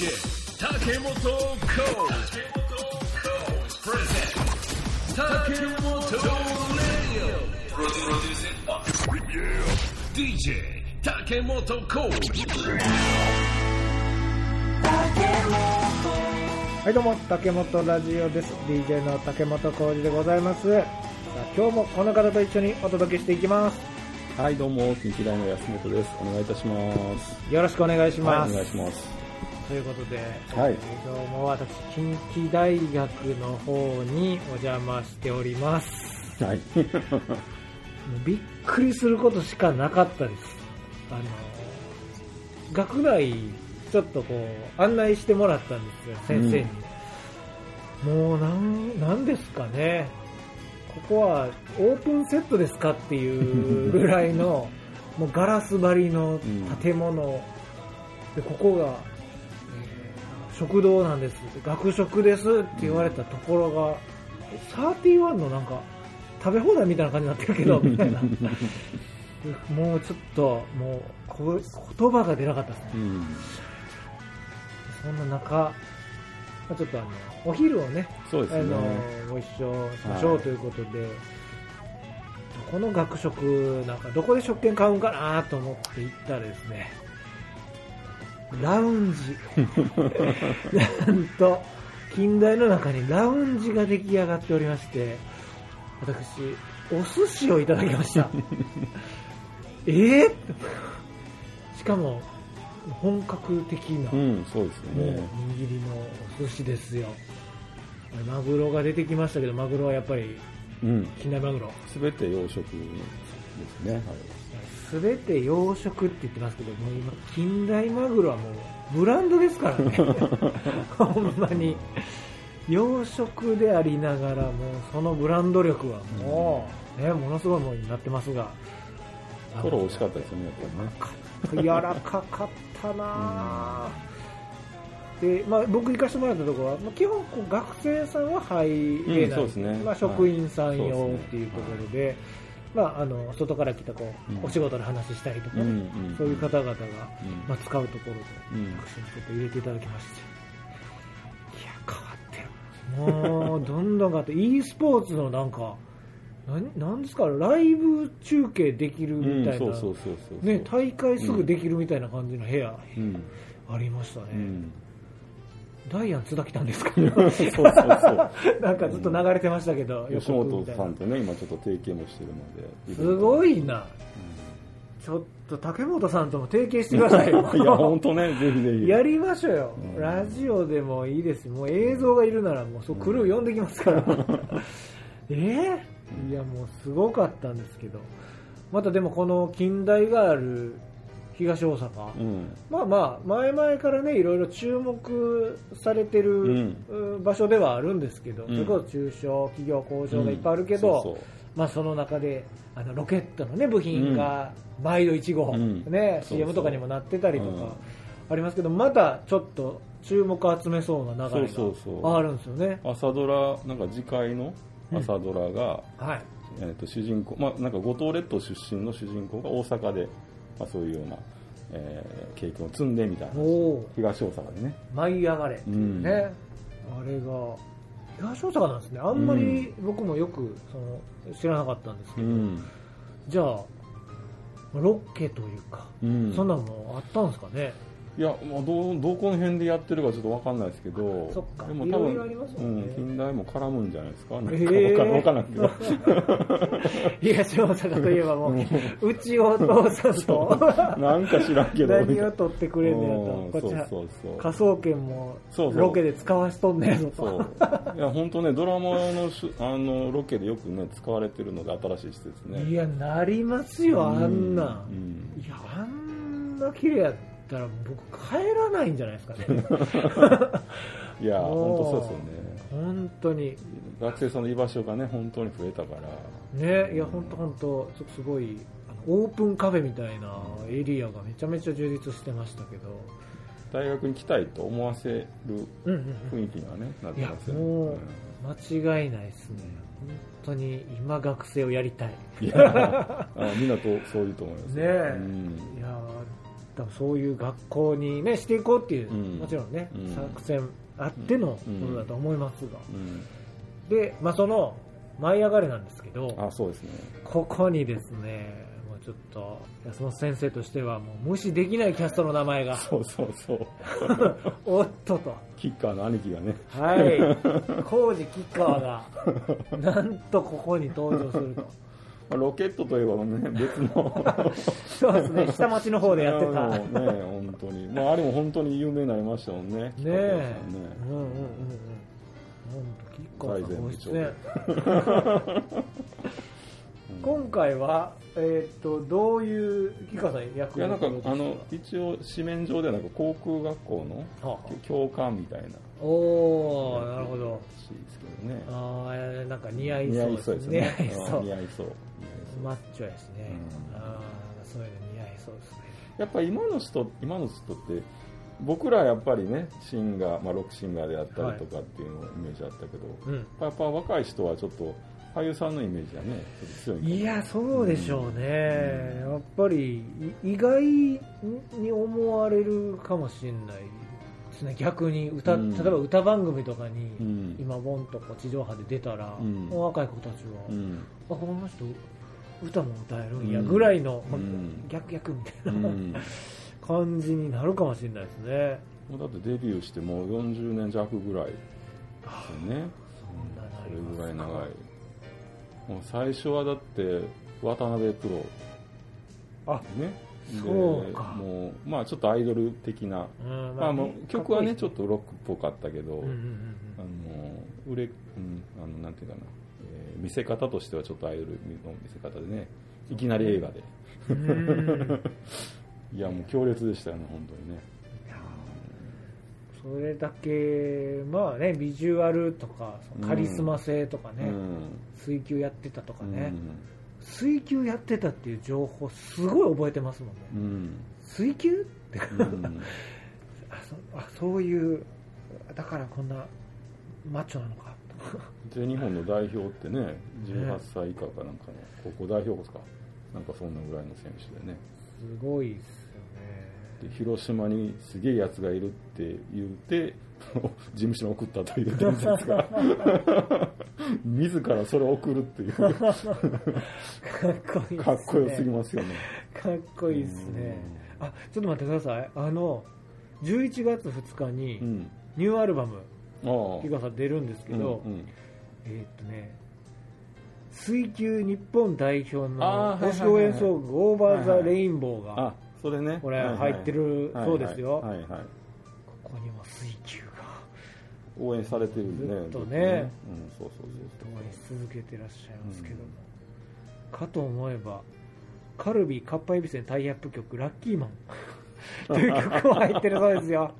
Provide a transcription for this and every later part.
DJ 竹本コーチプレゼン竹本レディオ DJ 竹本コーチはいどうも竹本ラジオです DJ の竹本浩二でございますさあ今日もこの方と一緒にお届けしていきますはい、どうも、近畿大の安本です。お願いいたします。よろしくお願いします、はい、お願いします。ということで、はい。どうも私近畿大学の方にお邪魔しております。はい。びっくりすることしかなかったです。あの学内ちょっとこう案内してもらったんですよ先生に、もうなんなんですかね。ここはオープンセットですかっていうぐらいの もうガラス張りの建物、でここが、えー食堂なんです学食ですって言われたところが、31のなんか食べ放題みたいな感じになってるけど みたいなもうちょっともうこ言葉が出なかったですねうん。そんな中、まあちょっとあのお昼をねそうですね。あのご一緒しましょうということで、この学食なんかどこで食券買うんかなと思って行ったらですねラウンジ なんと近代の中にラウンジが出来上がっておりまして私お寿司をいただきました えー、しかも本格的な、うん、そうですね。握りのお寿司ですよマグロが出てきましたけどマグロはやっぱりうん。近代マグロすべて養殖ですね。すべて養殖って言ってますけどもう今近代マグロはもうブランドですからね。ほんまに。養殖でありながらもうそのブランド力はもう、ね、ものすごいものになってますが。はい。トロ美味しかったですよね、やっぱりね。柔らかかったなぁ。で、まあ、僕行かせてもらったところは、まあ、基本こう学生さんは入れない、うんね。まあ、職員さん用はい。っていうところで、まあ、あの外から来たこう、うん。お仕事の話したりとかね、うんうん。そういう方々が、うん。まあ、使うところで、うん。私もちょっと入れていただきまして。いや変わってる。もうどんどん変わって e スポーツのなんかなんですかライブ中継できるみうん、たいな、大会すぐできるみたいな感じの部屋、うん。ありましたね、うん。ダイアン津田来たんですか？そうそうそう。なんかずっと流れてましたけど、吉本さんととね、今ちょっと提携もしてるので。すごい。いな。ちょっと竹本さんとも提携してくださいよ。いや、本当ね、ぜひぜひ。やりましょうよ、うん。ラジオでもいいです。もう映像がいるならもうそうクルー呼んできますから、えー、いやもうすごかったんですけど。またでもこの近代がある東大阪、うん。まあまあ前々からねいろいろ注目されてる、場所ではあるんですけど、ん。それこそ中小企業工場がいっぱいあるけど、うん。そうそう。まあその中であのロケットのね部品が毎度1号、うん。ね CM とかにもなってたりとうん。かありますけど、まだちょっと注目を集めそうな流れそうそうそう。があるんですよね。朝ドラ、なんか次回の朝ドラが、はい。えー、と主人公、まあ、なんか五島列島出身の主人公が大阪で、まあ、そういうような、えー経験を積んでみたいな東大阪でね。舞い上がれっていうね、あれが東大阪なんですね。あんまり僕もよくその知らなかったんですけど、うん、じゃあロケというか、うん、そんなのもあったんですかね。いや、まあ、どうどこの辺でやってるかちょっと分かんないですけどでも多分ありますもうんんね近代も絡むんじゃないですか？なんかえ分ー。かん分かんないけど東大阪といえばもう、うちお父さんと。なんか知らんけど。何を取ってくれんねやうん。と、こっちは。科捜研もロケで使わしとんねんぞと。いや本当ねドラマのしあのロケでよくね使われてるので新しい施設ね。いや、なりますよ、あんな。う。ん。いや、あんな綺麗や。ったら僕帰らないんじゃないですかね。いや本当そうですよね。本当に。学生さんの居場所がね本当に増えたから。ね、いや、本当本当すごい、オープンカフェみたいなエリアがめちゃめちゃ充実してましたけど、大学に来たいと思わせるうんうんうん。雰囲気にはねなっいやてますよね。もう間違いないですね。本当に今学生をやりたい。うんいやあみんなとそういうと思います ねえ。うん。いや多分そういう学校にねしていこうっていう、うん。もちろんね、うん。作戦あってのことだと思いますが、うん。で、まあ、その舞い上がれなんですけどあそうですね。ここにですねもうちょっと安本先生としてはもう無視できないキャストの名前がそうそうそう。おっとと。キッカーの兄貴がね。はい。工事吉川がなんとここに登場するとまあロケットといえばね別の。そうですね。下町の方でやってた。ね本当に。まああれも本当に有名になりましたもんね。ねえ。企うんうんうんうん。本当ね。今回は、えー、とどういう吉川さん役いやなんかあのは一応紙面上ではなんか航空学校のあ。教官みたいな。おおなるほど。らしいですけどね。ああなんか似合い似合いそうですね。似合いそう。う ん似合いそうマッチョやしね、うん。ああそういうの似合いそうですね。やっぱ今の人今の人って僕らはやっぱりねシンガー、まあ、ロックシンガーであったりとかっていうのイメージあったけど、うん。やっぱ若い人はちょっと俳優さんのイメージがね強いいやそうでしょうね、やっぱりい意外に思われるかもしれないですね。逆に歌、うん。例えば歌番組とかに、うん。今ボンとこう地上波で出たら、若い子たちは、うん。あこの人歌も歌えるんやうん。ぐらいの、うん。逆逆みたいな、うん。感じになるかもしれないですね。もうだってデビューしてもう40年弱ぐらいですよね。それぐらい長い。もう最初はだって渡辺プロ。あね。でそうか。もうまあちょっとアイドル的な、うんまあ、もう曲はねちょっと、とロックっぽかったけど、うんうんうん。あの売れ、うん、あのなんていうかな、えー見せ方としてはちょっとアイドルの見せ方でねいきなり映画で、うん。う んいやもう強烈でしたよね本当にね。それだけまあねビジュアルとかそのカリスマ性とかね、水球やってたとかうん。ね、水球やってたっていう情報すごい覚えてますもんね、うん。水球ってうん。あそあそういうだからこんなマッチョなのか 全日本の代表ってね18歳以下かなんかの高校代表ですか？なんかそんなぐらいの選手でね。すごいですよね。で広島にすげえやつがいるって言って 事務所に送ったという伝説が。自らそれを送るっていう。かかっこいいっすね。っこよすぎますよね。かっこいいですね。あちょっと待ってください。あの11月2日にうん。ニューアルバムああ出るんですけど、うんうん。えーっとね水球日本代表あのーはいはいはいはい。推し応援ソング「オーバー・ザ・レインボー」があそれね。これ入ってるそうですよ。はいはい。はいここにも水球が。応援されてるんでね。ずっとね。ずうん、そうそうそう通り続けてらっしゃいますけども、かと思えばカルビーカッパエビセンタイアップ曲「ラッキーマン」という曲も入ってるそうですよ。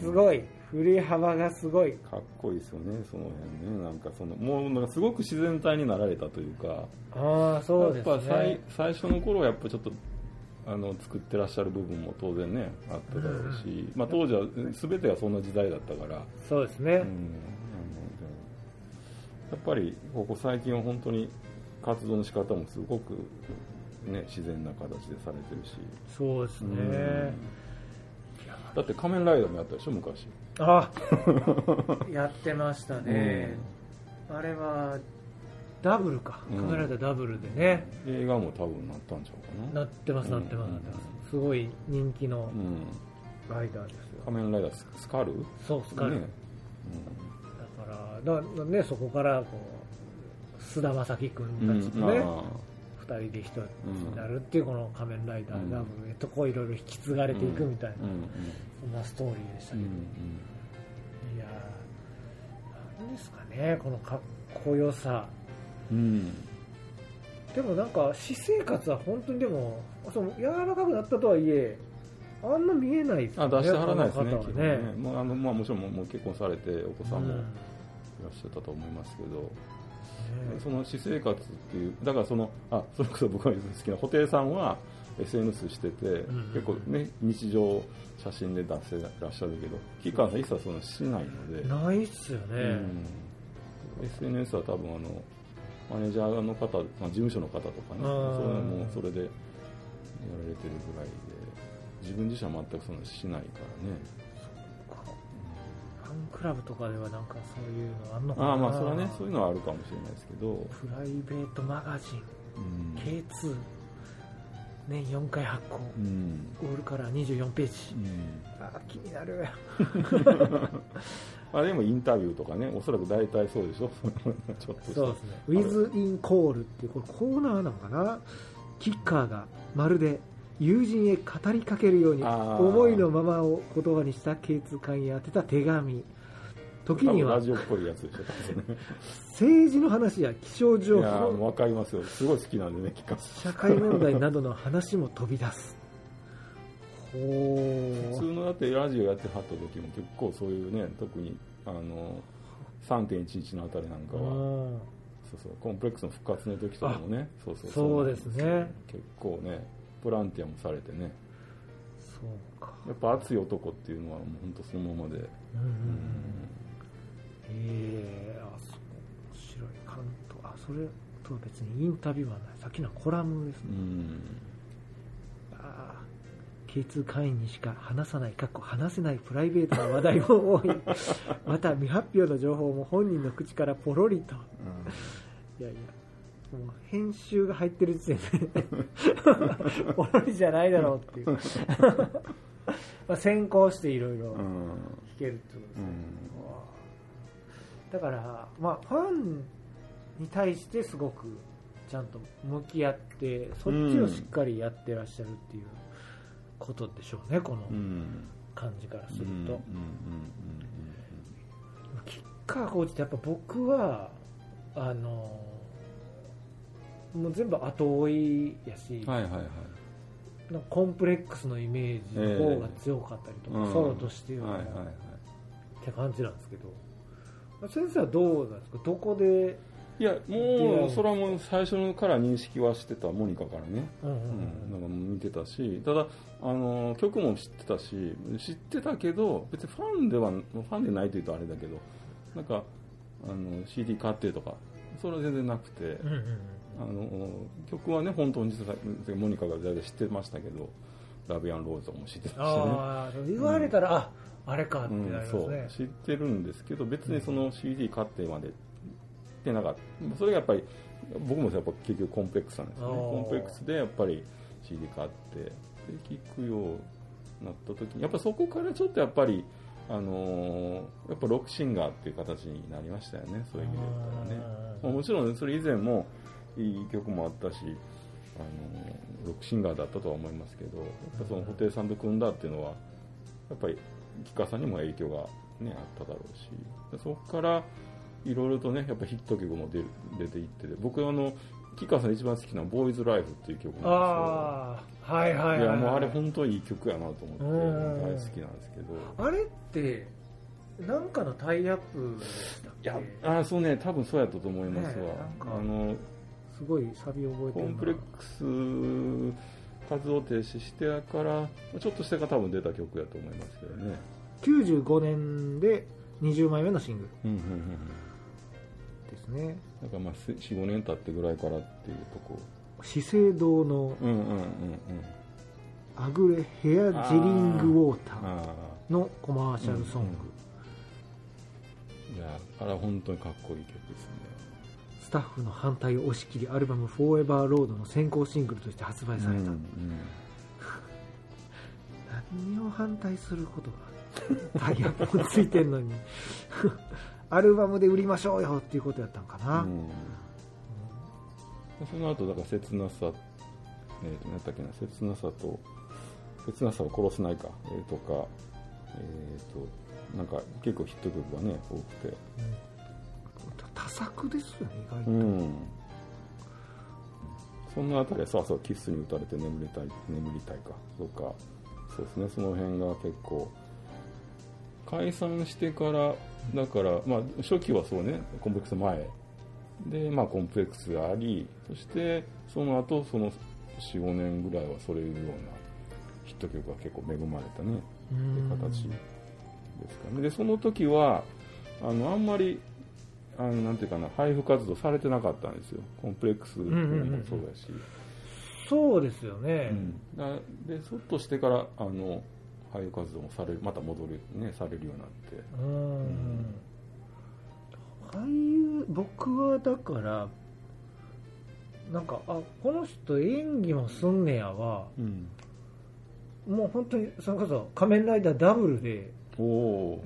すごい振り幅がすごい。かっこいいですよねその辺ね。なんかそのもうなんかすごく自然体になられたというか。ああそうですやっぱ最ね最初の頃はやっぱちょっとあの作ってらっしゃる部分も当然ねあっただろうし、まあ、当時は全てがそんな時代だったから、そうですね、うん、やっぱりここ最近は本当に活動の仕方もすごく、ね、自然な形でされてるし、そうですね、うん。だって仮面ライダーもやったでしょ昔あやってましたね、あれはダブルか。うん。カメラでダブルでね、映画も多分なったんちゃうかな。なってますなってますうんなってます。すごい人気のうん。ライダーですよ、仮面ライダーススカル？そうスカル、ね。だからだだねそこからこう菅田将暉君うんたちとね、あ二人で一つになるっていうこの仮面ライダーダブルへとこういろいろ引き継がれていくみたいな、そんなストーリーでしたうんけど、いやーなんですかねこのかっこよさ。でもなんか私生活は本当にでもその柔らかくなったとはいえあんま見えないですあ出してはらないですねこの方は基本ね。もうあのまあ、もちろんもう結婚されてお子さんもいうん。らっしゃったと思いますけど、ねその私生活っていうだからそのあそれこそ僕が好きな布袋さんは SNS してて、ん結構ね日常写真で出してらっしゃるけど吉川さん一切そのしないので、ないっすよね、うん。SNS は多分あのマネージャーの方、まあ、事務所の方とかねそういうのもそれでやられてるぐらいで自分自身は全くそんなしないからね。ファンクラブとかではなんかそういうのあんのかな。ああまあそれはねそういうのはあるかもしれないですけど、プライベートマガジン。うん、K2 年4回発行。うん。オールカラー24ページ。うん。あー気になる。あでもインタビューとかねおそらく大体そうでしょ。ちょっとそうですね「With in Call」っていうこれコーナーなのかな？キッカーがまるで友人へ語りかけるように思いのままを言葉にした K2 会に宛てた手紙。時には多分ラジオっぽいやつでしょ多分ね。政治の話や気象い情報わかりますよ。すごい好きなんでね社会問題などの話も飛び出す。ほ普通ーのだってラジオやってはった時も結構そういうね特にあの3.11のあたりなんかはうん。そうそうコンプレックスの復活の時とかもねそうそうそうですね。結構ねボランティアもされてね。そうか。やっぱ熱い男っていうのはもう本当そのままで、うんうんうん。ええあそう面白い。関東あそれとは別にインタビューはない。さっきのはコラムですね、うん。ああ K2 会員にしか話さないかっこ話せないプライベートな話題も多い。また未発表の情報も本人の口からポロリと。いやいやもう編集が入ってる時点でポロリじゃないだろうっていう。まあ先行していろいろうん。聞けるってことですね、うん。だから、まあ、ファンに対してすごくちゃんと向き合ってそっちをしっかりやってらっしゃるっていうことでしょうねこのうん。感じからすると、うんうんうんキッカーコーチってやっぱ僕はあのもう全部後追いやし、うんはいはいはい。なんかコンプレックスのイメージの方が強かったりとか、うん。ソロとしては、はいはいはいって感じなんですけど。先生はどうなんですか？どこで、いやもうそれはもう最初から認識はしてたモニカからね。うんうんうん、なんか見てたしただあの曲も知ってたし知ってたけど別にファンではファンでないというとあれだけどなんかあの CD 買ってとかそれは全然なくて、うんうんうんあの曲はね本当に実はモニカが大体知ってましたけど「ラビアンローズ」も知ってたしね。ああ言われたら、ああれかってうんなりますそうね、知ってるんですけど別にその CD 買ってまでってなかった。それがやっぱり僕もやっぱ結局コンプレックスなんですよね。コンプレックスでやっぱり CD 買ってで聴くようになった時にやっぱそこからちょっとやっぱりあのーやっぱロックシンガーっていう形になりましたよね。そういう意味で言ったらね。まあもちろんそれ以前もいい曲もあったしあのロックシンガーだったとは思いますけどやっぱその布袋さんと組んだっていうのはやっぱり吉川さんにも影響が、ね、あっただろうしでそこからいろいろとねやっぱヒット曲も出る出ていってて僕あの吉川さんで一番好きなのは「ボーイズ・ライフ」っていう曲なんですよああはいはいはいい。やもうあれ本当にいい曲やなと思ってうん大好きなんですけど。あれってなんかのタイアップでしたっけ？いやあそうね多分そうやったと思いますわ、ねあのすごいサビ覚えてるな。コンプレックス活動停止してからちょっとしてから多分出た曲やと思いますけどね。95年で20枚目のシングル。うんうんうんうん。ですね。だからまあ45年経ってぐらいからっていうとこ。資生堂のうんうんうんうんアグレヘアジェリングウォーターあのコマーシャルソング、あいやあれは本当にかっこいい曲ですねスタッフの反対を押し切りアルバム「フォーエバーロード」の先行シングルとして発売された、うんうん。何を反対することがタイアップもついてんのに。アルバムで売りましょうよっていうことやったんかな、うん。その後だから切なさ、えー、と何やったっけな切なさと切なさを殺せないか、えーとかえー、となんか結構ヒット曲がね多くて作ですよね意外と、うん。そんなあたりはそうそうキッスに打たれて眠りたい眠りたいか。とか。そうですね。その辺が結構解散してからだからまあ初期はそうね。コンプレックス前。でまあコンプレックスがありそしてその後その45年ぐらいはそれいうようなヒット曲が結構恵まれたね。うん形ですかね。で、その時は、あの、あんまり、あの、なんていうかな、配布活動されてなかったんですよ。コンプレックスもんうんうんそうだし。そうですようね、ん、だでそっとしてからあの俳優活動もされるまた戻る、ね、されるようになって。うん。俳優僕はだからなんかあこの人演技もすんねやはうん。もう本当にそれこそ仮面ライダーダブルでおお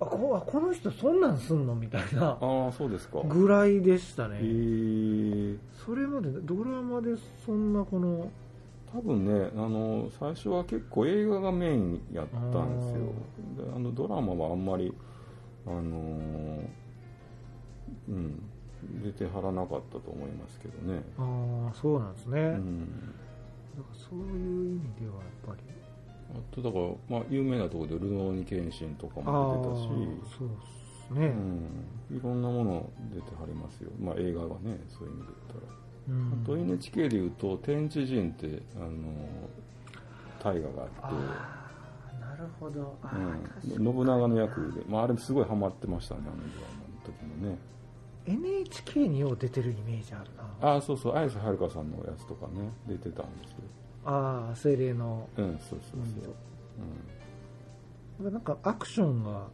あこあこの人そんなんすんの？みたいなああそうですか。ぐらいでしたね、それまでドラマでそんなこの多分ねあの最初は結構映画がメインやったんですよ。であのドラマはあんまりあのーうん出てはらなかったと思いますけどね、ああそうなんですね、だかうん、らそういう意味ではやっぱりあとだから、まあ、有名なところで「ルノーニケンシン」とかも出てたしそうですね、うん、いろんなもの出てはりますよ、まあ、映画はねそういう意味で言ったら。うん。あと NHK でいうと天地人ってあの大河があって。なるほど。あうん。信長の役で、まあ、あれすごいハマってましたねあのドラマの時もね NHK によう出てるイメージあるな。ああそうそう。綾瀬はるかさんのやつとかね出てたんですよああ精霊の。うんそうそうそう、なんかアクションが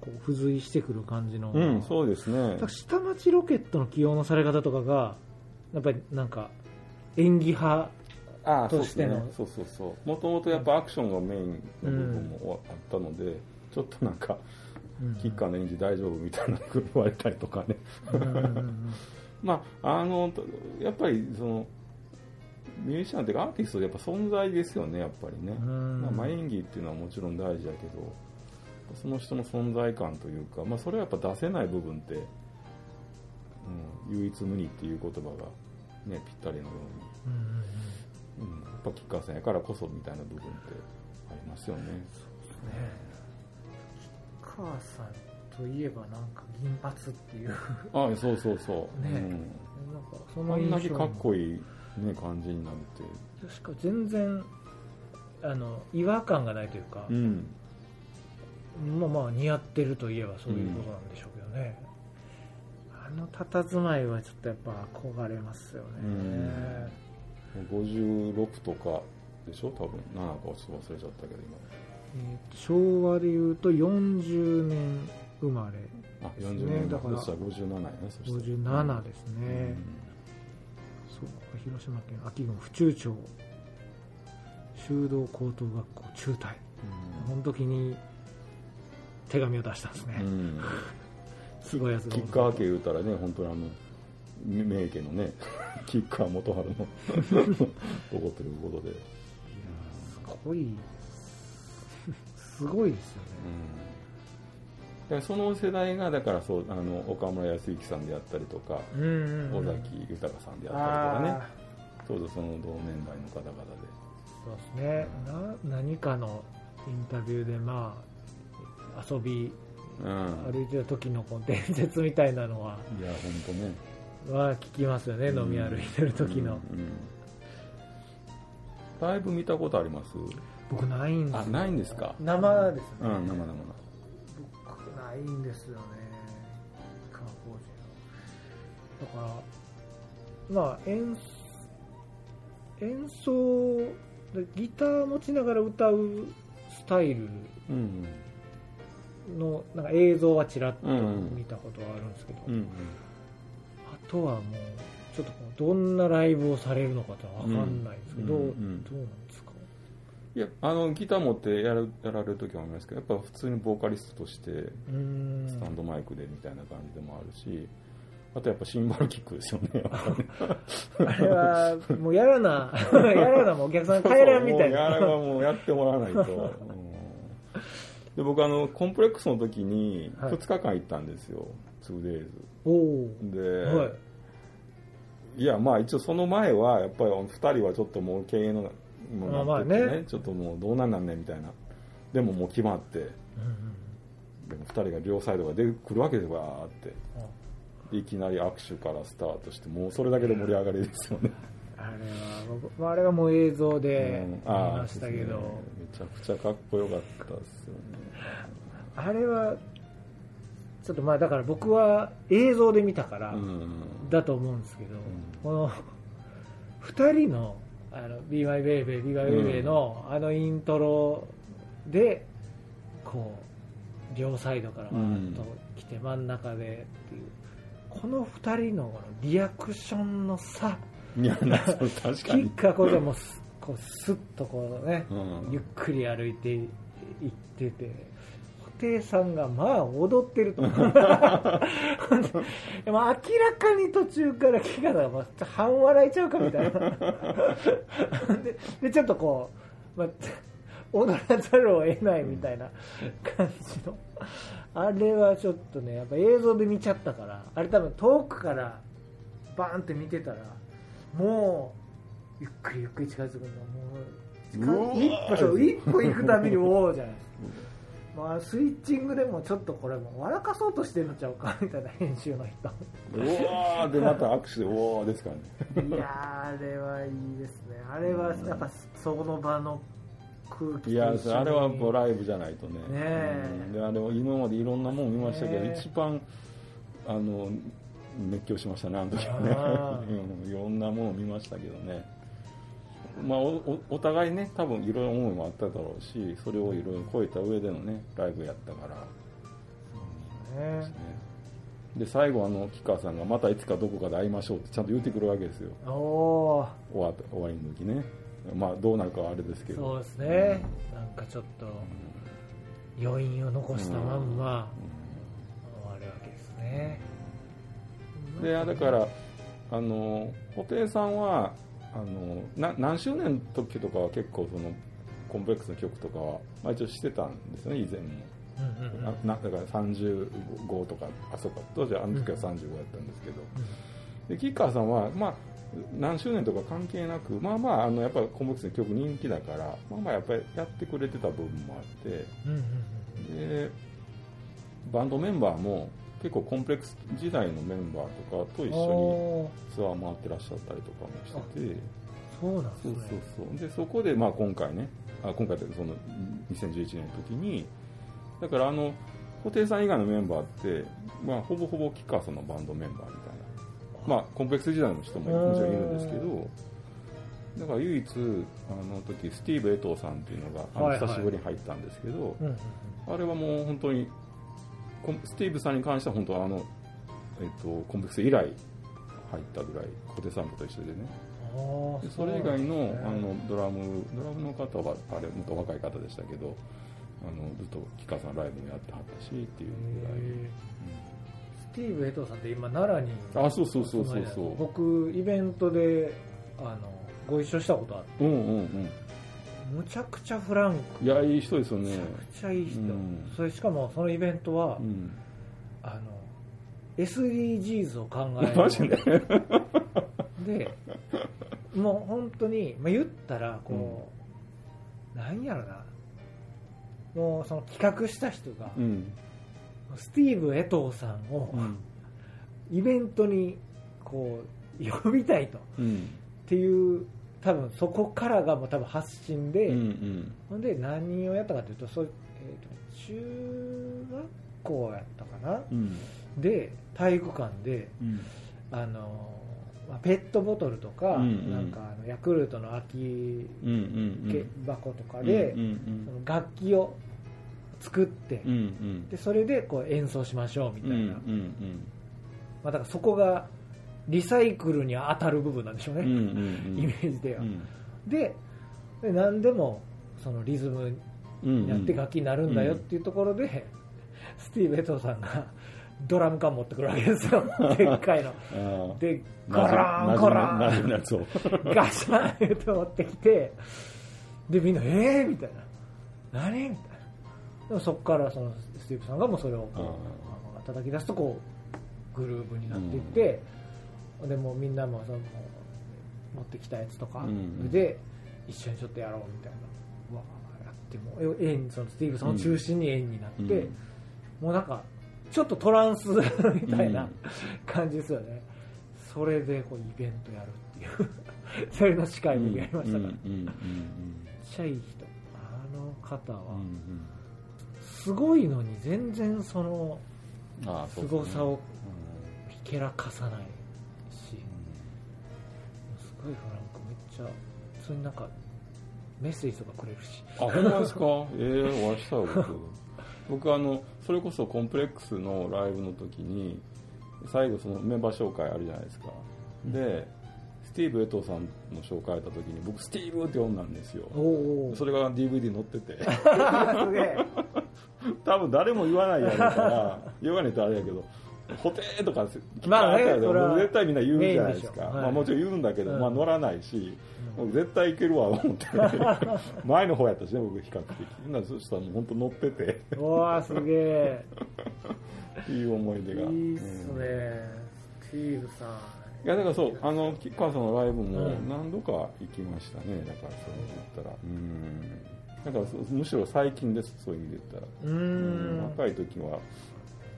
こう付随してくる感じの、うん、うん、そうですね。下町ロケットの起用のされ方とかがやっぱりなんか演技派としての。ですね。そうそうそう。もともとやっぱアクションがメインの部分もあったので、ちょっとなんかうん。キッカーの演技大丈夫みたいなの言われたりとかね。うんうんうん まあ、あのとやっぱりそのミュージシャンっていうかアーティストでやっぱ存在ですよねやっぱりね、うん。まあまあ、演技っていうのはもちろん大事だけどその人の存在感というか、まあ、それはやっぱ出せない部分って、うん、唯一無二っていう言葉が、ね、ぴったりのようんうんうん。やっぱ吉川さんやからこそみたいな部分ってありますよね。ね。母さんといえばなんか銀髪っていう。ああそうそうそう、ね。うん。なんかそあの印象。んだけかっこいい、ね、感じになって。しかも全然あの違和感がないというか、うん。まあまあ似合ってるといえばそういうことなんでしょうけどね、あの佇まいはちょっとやっぱ憧れますよね、56とかでしょ？多分。7かちょっと忘れちゃったけどえーと昭和でいうと40年生まれ今あです40年ねだからそしたら57やねそしたら。57ですね、そうか広島県安芸郡府中町。修道高等学校中退。この時に手紙を出したんですね、うん、うんすごいやつがキッカー家言うたらね本当にあの名家のね キッカー元春のとこということで、すごい。すごいですよね。うん、だからその世代がだからそうあの岡村康之さんであったりとかうんうんうん。尾崎豊さんでああったりとかね。あちょうどその同年代の方々で。そうですね。な何かのインタビューでまあ遊びうん。歩いてた時のこう伝説みたいなのはいや本当ね。は聞きますよね、うん。飲み歩いてる時の、うんうんだいぶ見たことあります？僕ないんですよ。あないんですか？生ですね、うん生々僕ないんですよね。川工事だからまあ演演奏でギター持ちながら歌うスタイルうんのなんか映像はちらっとうん見たことはあるんですけど、うんうん。あとはもうちょっとどんなライブをされるのかって分かんないですけど、うんうんうん。どうなんですか？いやあのギター持ってやるやられる時もありますけどやっぱ普通にボーカリストとしてスタンドマイクでみたいな感じでもあるし、あとやっぱシンバルキックですよねあれはもうやらな やらなもうお客さん帰らんみたいな。らはもうやってもらわないと、うん。で僕あのコンプレックスの時にはい。2日間行ったんですよ、2days おおで、はい。いやまあ一応その前はやっぱり2人はちょっともう経営のまあまあなっててねちょっともうどうなんなんねんみたいな。でももう決まって。うんでも2人が両サイドが出てくるわけでわーって。いきなり握手からスタートしてもうそれだけで盛り上がりですよね。あれは僕まああれはもう映像でうん。見ましたけど、そうですね。めちゃくちゃかっこよかったですよね。あれはちょっとまあだから僕は映像で見たからうん。だと思うんですけど、この2人のあの Be My Baby Be My Baby のあのイントロでこう両サイドからわーっと来て真ん中でっていう。この2人のリアクションの差。いやなそう確かに。キッ、カーこでもすこうスッとこうね、うん。ゆっくり歩いていってて布袋さんがまあ踊ってると。でも明らかに途中からキカがまあ半笑いちゃうかみたいな。ででちょっとこう、まあ、踊らざるを得ないみたいな感じの。あれはちょっとねやっぱ映像で見ちゃったからあれ多分遠くからバーンって見てたらもうゆっくりゆっくり近づくの。もう一歩一歩行くたびにおおじゃないまあ、スイッチングでもちょっとこれも笑かそうとしてるんちゃうかみたいな編集の人。うわーでまた握手でおーですからね。いやーあれはいいですね。あれはやっぱその場の空気いやあれはもうライブじゃないとね。え。うん。であれは今までいろんなもん見ましたけど、ねえ。一番あの熱狂しましたねあの時はね。いろんなもの見ましたけどねまあ、おおお互いね多分いろいろ思いもあっただろうしそれをいろいろ超えた上でのねライブやったから、ねね。で最後あの吉川さんがまたいつかどこかで会いましょうってちゃんと言ってくるわけですよ。おお終わ終わりの時ね。まあどうなるかはあれですけど。そうですね。なんかちょっと余韻を残したまんま終わるわけですね。でだからあの布袋さんはあのな何周年の時とかは結構そのコンプレックスの曲とかは、まあ、一応してたんですよね以前も、うんうんうん。ななだから35とかあそうか。当時はあの時は35やったんですけど、で吉川さんは、まあ、何周年とか関係なくまあまああのやっぱりコンプレックスの曲人気だからまあまあやっぱりやってくれてた部分もあって。うんうんうん。でバンドメンバーも結構コンプレックス時代のメンバーとかと一緒にツアー回ってらっしゃったりとかもしてて。そうなんですそうねそうそう。でそこでまあ今回ねあ今回ってその2011年の時にだからあの布袋さん以外のメンバーって、まあ、ほぼほぼ吉川さんのバンドメンバーみたいな。まあコンプレックス時代の人ももちろんいるんですけどだから唯一あの時スティーブ・エトーさんっていうのがあのはいはい。久しぶりに入ったんですけど、うんうん。あれはもう本当にスティーブさんに関しては本当はあの、えっと、コンプレックス以来入ったぐらい小手さんと一緒でね。うんあそれ以外のね。あのドラムドラムの方はあれもっと若い方でしたけどあのずっと吉川さんライブもやってはったしっていうぐらい、へー。スティーブ・エトーさんって今奈良にうんあそうそうそうそうそう。僕イベントであのご一緒したことあって。うんうんうんむちゃくちゃフランク。いやいい人ですよね。めちゃくちゃいい人、うん。それしかもそのイベントは、うん。あの SDGs を考えマジで？る でもう本当に、まあ、言ったらこう、なんやろな。もうその企画した人が、うん。スティーブ・エトーさんを、うん。イベントにこう呼びたいと。っうん。ていう多分そこからがもう多分発信で、うんうん。ほんで何をやったかというとそう、えーと中学校やったかな？うん。で体育館でうん。あの、まあ、ペットボトルとか,、うんうん。なんかあのヤクルトの空き箱とかで、うんうんその楽器を作って、うんうん。でそれでこう演奏しましょうみたいな、うんうん。まあ、だからそこがリサイクルに当たる部分なんでしょうね、うんうんうん。イメージでは、うん。でで何でもそのリズムうんやって楽器になるんだよっていうところで、スティーブ・エトーさんがドラム缶持ってくるわけですよ。でっかいの。でゴランゴラン。ガシャンって持ってきてでみんな「えー!」みたいな「何?」みたいな。でもそこからそのスティーブさんがもうそれをこう叩き出すとこうグルーブになっていって、でもうみんなもその持ってきたやつとかうんで一緒にちょっとやろうみたいなうわーやってもそのスティーブさんを中心に円になって、うん。もうなんかちょっとトランスみたいなうん。感じですよね、それでこうイベントやるっていう。それの司会もやりましたから、めっちゃいい人あの方はすごいのに全然そのあーそう凄さをうん。ひけらかさないごいフランクちゃそれになんかメッセージとかくれるし。あほんまですか？ええお会いしたよ僕。僕あのそれこそコンプレックスのライブの時に最後そのメンバー紹介あるじゃないですか。でスティーブ・エトーさんの紹介あった時に僕スティーブって呼んだんですよ。おおそれが DVD 載ってて。すげえ。多分誰も言わないやろうから言わないとあれやけど 補定とかま絶対みんな言うじゃないですか、はい。まあ、もちろん言うんだけど、うん。まあ、乗らないし、もう絶対いけるわ思って。前の方やったしね僕比較的。なそしたらもう本当乗ってて。おおすげえ。いい思い出が。いいっすうんね。スティーブさん。いやだからそうあの吉川さんのライブもうん。何度か行きましたね。だからそう言ったら。うん。だからむしろ最近ですそういう意味で言ったら。うーん若い時は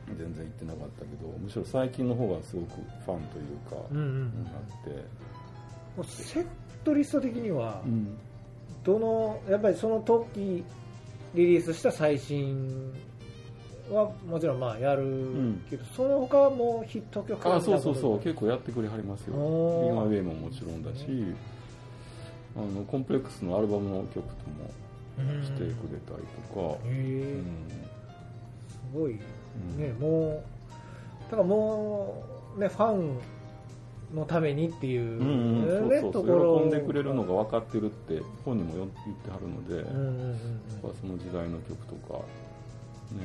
全然行ってなかったけどむしろ最近の方がすごくファンというか、うんうん。なって、セットリスト的にはうん。どのやっぱりその時リリースした最新はもちろんまあやるん。けど、その他はもうヒット曲あそうそうそうう？結構やってくれはりますよ。ビー。マンウェイももちろんだしあのコンプレックスのアルバムの曲ともしてくれたりとか、うん。すごい。うんねもうだからもうねファンのためにっていううんうん、ところ喜んでくれるのが分かってるって本人も言ってはるので、うんその時代の曲とかね、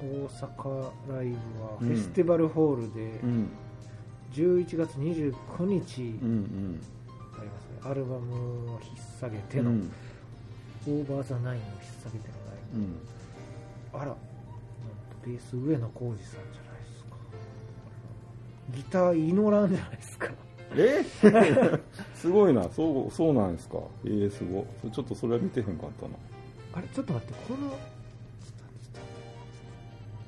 大阪ライブはうんフェスティバルホールでうん。11月29日うんうん。ありますね。アルバムを引っ提げての、うん。オーバーザナインを引っ提げてのライブ。うんあら。ベース上野浩二さんじゃないですか。ギターイノランじゃないですか。え？すごいな。そうそうなんですか。えー、すごちょっとそれは見てへんかったな。あれ？ちょっと待ってこの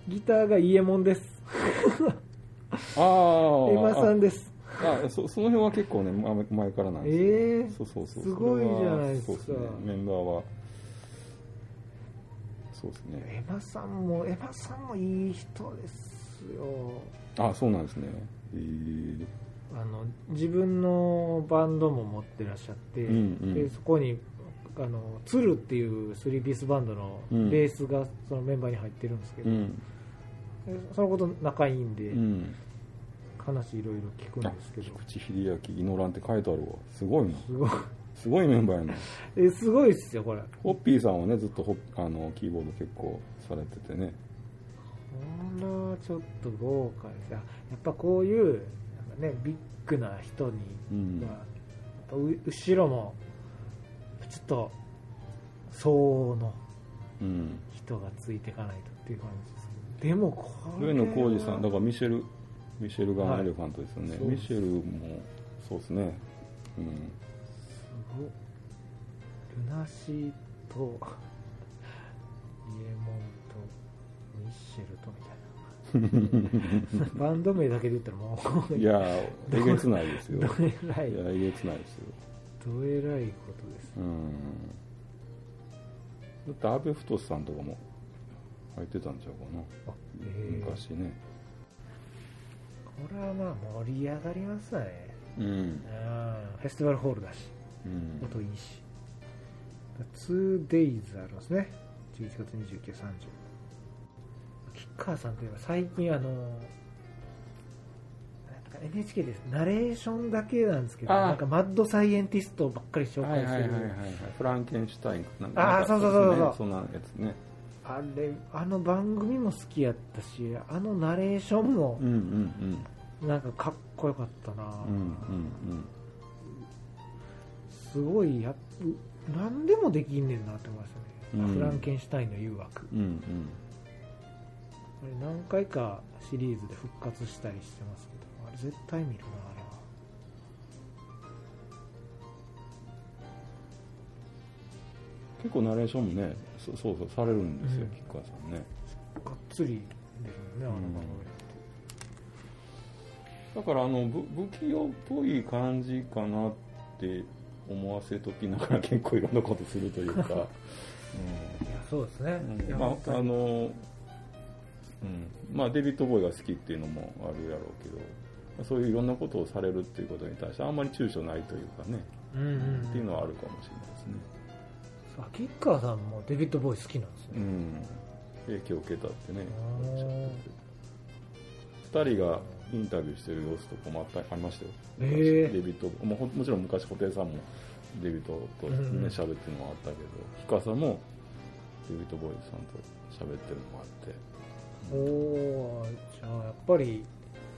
ギターがイエモンです。ああエマさんです。あそその辺は結構ね前前からなんですよ、ええそうそうそう。すごいじゃないですか。ね。メンバーはそうですね。エマさんもエマさんもいい人ですよ。あそうなんですね。え。ー、あの自分のバンドも持ってらっしゃって、うんうん。でそこにあの鶴っていう3ピースバンドのうん。ベースがそのメンバーに入ってるんですけど、うん。でそのこと仲いいんで、うん。話いろいろ聞くんですけど。菊池秀明イノランって書いてあるわ。すごいな。すごいすごいメンバーやな。えすごいっすよこれ。ホッピーさんはねずっとホッあのキーボード結構されててね。こんなちょっと豪華です。ややっぱこういうねビッグな人にうん。後ろもちょっと相応のうん。人がついていかないとっていう感じです。けどでもこれ上は野浩二さんだからミシェルミシェルガン・エレファントですよね、はい。ミシェルもそうですね。うんルナシーとイエモンとミッシェルとみたいな。バンド名だけで言ったらもういやーえげつないですよ。どえらいいやえげつないですよ。どえらいことです。うん。だって阿部太さんとかも入ってたんちゃうかな。あえー。昔ねこれはまあ盛り上がりますね。うん。うん。フェスティバルホールだし。うん音いいし。2days ありますね。11月2930吉川さんといえば最近あのなんか NHK です。ナレーションだけなんですけどなんかマッドサイエンティストばっかり紹はい介してる。はいはいはいはいフランケンシュタイン。なんあーそうそうそうそう。そんなやつね。あれあの番組も好きやったしあのナレーションもなんかかっこよかったな、うんうんうんすごいやう何でもできんねんなって思いましたね、うん。フランケンシュタインの誘惑。うんうん。あれ何回かシリーズで復活したりしてますけどあれ絶対見るなあれは。結構ナレーションもねそそうそうされるんですよ、うん。吉川さんね。がっつり出るよねあの番組だからあのぶ不器用っぽい感じかなって思わせときながら結構いろんなことするというか、いやそうですね、うん。まああの、うん。まあ、デビッド・ボーイが好きっていうのもあるやろうけどそういういろんなことをされるっていうことに対してあんまり躊躇ないというかね、うんうんっていうのはあるかもしれないですね。そう吉川さんもデビッド・ボーイ好きなんですね、うん、影響を受けたってね。あー。おっしゃってて。2人がインタビューしてる様子とかもあったありましたよ、へー。デビッドももちろん昔布袋さんもデビッドとねうん。うん喋、ってるのはあったけど氷川さんもデビッド・ボーイズさんと喋ってるのもあって。おおーじゃあやっぱり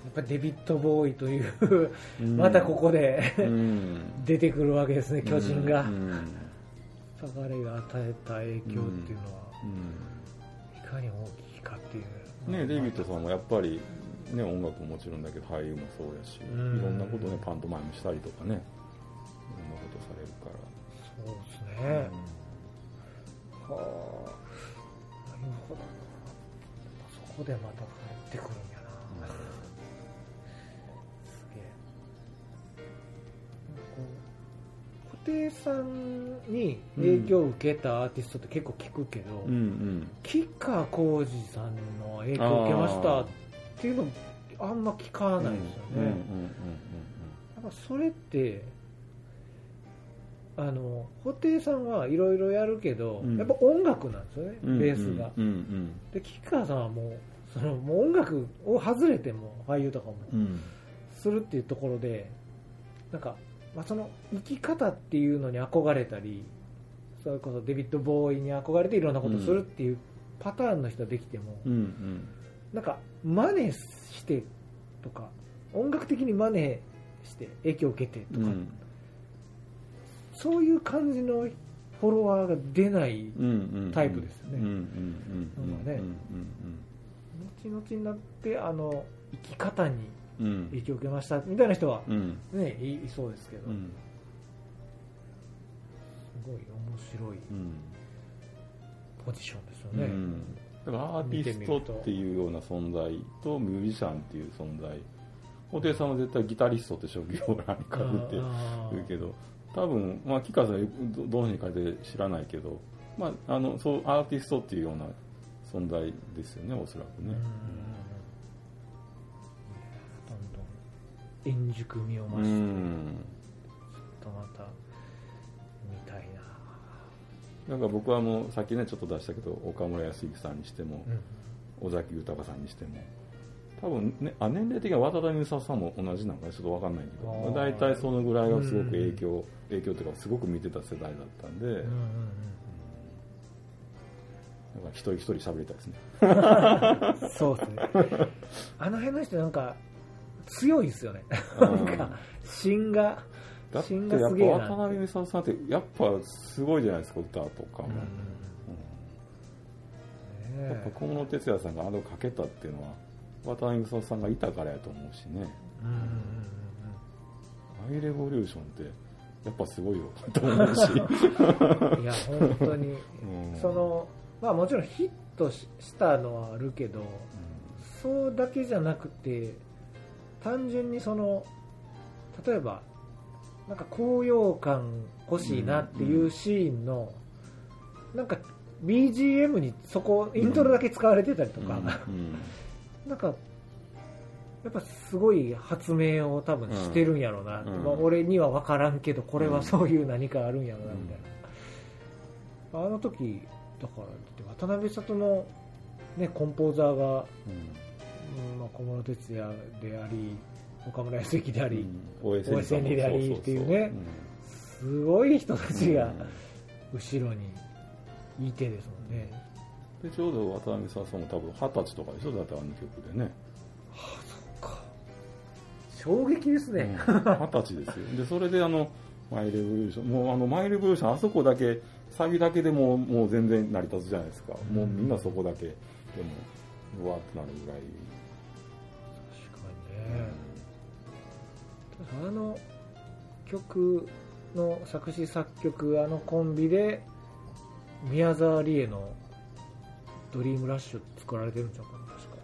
やっぱりデビッド・ボーイといううん。またここでうん。出てくるわけですね巨人が、彼が与えた影響っていうのは、うん。いかに大きいかっていう。ね、デイビッドさんもやっぱり、ね、音楽ももちろんだけど俳優もそうやし、うん。いろんなことねパントマイムしたりとかねいろんなことされるから、そうですね、はあなるほど。なそこでまた帰ってくるんやな、すげえ。布袋さんに影響を受けたアーティストって結構聞くけど、うんうん。吉川晃司さんの影響を受けましたっていうのあんま聞かないですよね、うんうんやっぱそれってあの布袋さんはいろいろやるけど、うん。やっぱ音楽なんですよね、うんうんベースが、うんうんで吉川さんはもうそのもう音楽を外れても俳優とかもうんするっていうところでなんか、まあ、その生き方っていうのに憧れたりそれこそデビッド・ボーイに憧れていろんなことをするっていうパターンの人ができても、うんうんなんか真似してとか音楽的に真似して影響を受けてとか、うん。そういう感じのフォロワーが出ないタイプですよね。後々になってあの生き方に影響を受けましたみたいな人は、うん。ねいいそうですけど、うん。すごい面白いうん。ポジションですよね、うんだからアーティストっていうような存在とミュージシャンっていう存在布袋さんは絶対ギタリストって職業欄にかぶってあー。るけど多分、まあ、吉川さんどどの辺に書いて知らないけど、まあ、あのそうアーティストっていうような存在ですよねおそらくね。うん、どんどん円熟味を増うして、ん。ちょっとまたなんか僕はあのさっきねちょっと出したけど岡村康之さんにしても、うん。尾崎豊さんにしても多分ねあ年齢的には渡辺美里さんも同じなのかちょっと分かんないけど大体そのぐらいはすごく影響、影響というかすごく見てた世代だったんで、うんうんなんか一人一人喋りたいですね。う んそうですね。あの辺の人なんか強いですよね。うん。なんか芯がだって芯やっぱ渡辺美里さんってやっぱすごいじゃないですか歌とかも、うん。うん。やっぱね小室哲哉さんがあれをかけたっていうのは渡辺美里さんがいたからやと思うしね。アイレボリューションってやっぱすごいよと思うし、いや本当に。うん。そのまあもちろんヒットししたのはあるけどそうだけじゃなくて単純にその例えばなんか高揚感欲しいなっていうシーンの、なんか BGM にそこイントロだけ使われてたりとか、うん。なんかやっぱすごい発明を多分してるんやろうな、うん。まあ、俺には分からんけどこれはそういう何かあるんやろうなみたいな、あの時だからだって渡辺里の、ね、コンポーザーが、うん。うんまあ、小室哲哉であり岡村康之であり、うん。大江大江千里でありっていうねすごい人たちが後ろにいてですもんね、でちょうど渡辺さんも多分二十歳とかでしょだってあの曲でね。衝撃ですうん。ね、二十歳ですよ。でそれであのマイレボリューションもうあのマイレボリューションあそこだけサビだけでももう全然成り立つじゃないですか、もうみんなそこだけでもうわーってなるぐらい、あの曲の作詞作曲あのコンビで宮沢りえの「ドリームラッシュ」作られてるんちゃうかな確か。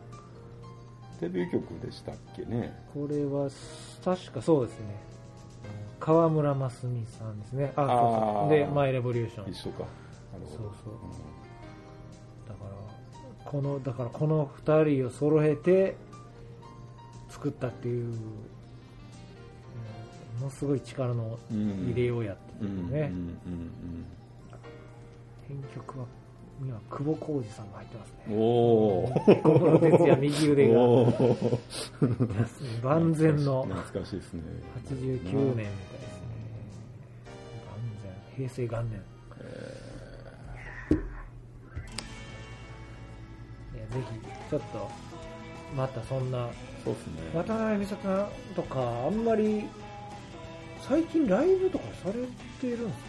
デビュー曲でしたっけね。これは確かそうですね。川村真澄さんですね。あそうあそう。ーで「マイ・レボリューション」一緒か。なるほど。そうそう。だからこのだからこの2人を揃えて作ったっていう、のすごい力のうん。入れようやってね、うん編曲はには久保浩二さんが入ってますうんね。おお小室哲哉右腕が。万全の懐かしい。ですね。89年みたいですね。万全。平成元年。いやぜひちょっとまたそんなそうですね。渡辺美里さんとかあんまり最近ライブとかされてるんです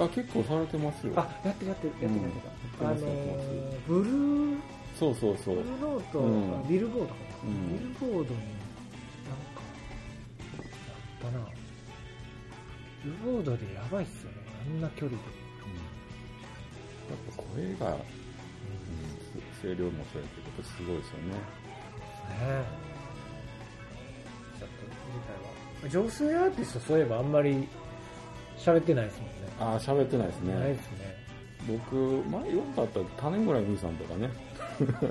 あ結構されてますよ。かあやってるやってるやってるやってる、あのうんやってますやってます。ブルーそうそうそう。ブルーノート、うんあビルボードかな、うん。ビルボードになんかあったな。ビルボードでやばいっすよね。あんな距離で、やっぱ声が、うん、声量もそうやけどすごいですよね。ねえ。ちょっと次回は女性アーティストそういえばあんまり喋ってないですもんね。ああ喋ってないですないねですね。僕前よかったら種村由美さんとかね。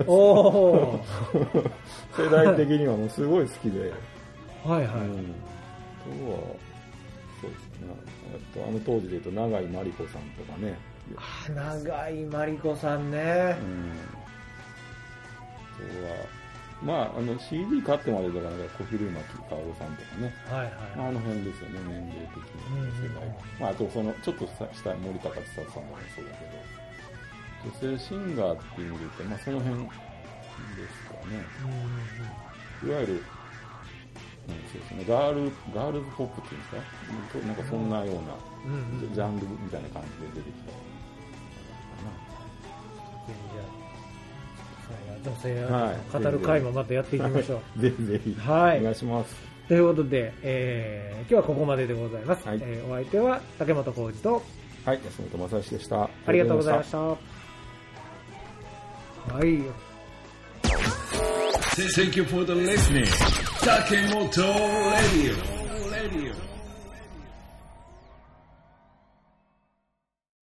おお 世代的にはもうすごい好きで、はいはい、うん、あとはそうですね。えっとあの当時で言うと永井真理子さんとかね、あ長井真理子さんね。うん、あとはまああの CD 買ってまでだから小比類巻薫さんとかね。はいはい。あの辺ですよね、年齢的に世代。まあ、あとその、ちょっと下下森高千里さんもそうだけど、女性シンガーっていう意味で言うと、まあその辺ですかね。うんいわゆる、うん、そうですね、ガール、ガールズポップっていうんですか？うんなんかそんなような、ジャンルみたいな感じで出てきた。女性はいアーティスト語る会もまたやっていきましょう。ぜひぜひ、はいお願いします。ということで、えー今日はここまででございます。はいえーお相手は竹本浩二とはい、安本正義でした。あありがとうございました。はい。Thank you for the listening. Takemoto Radio. Radio.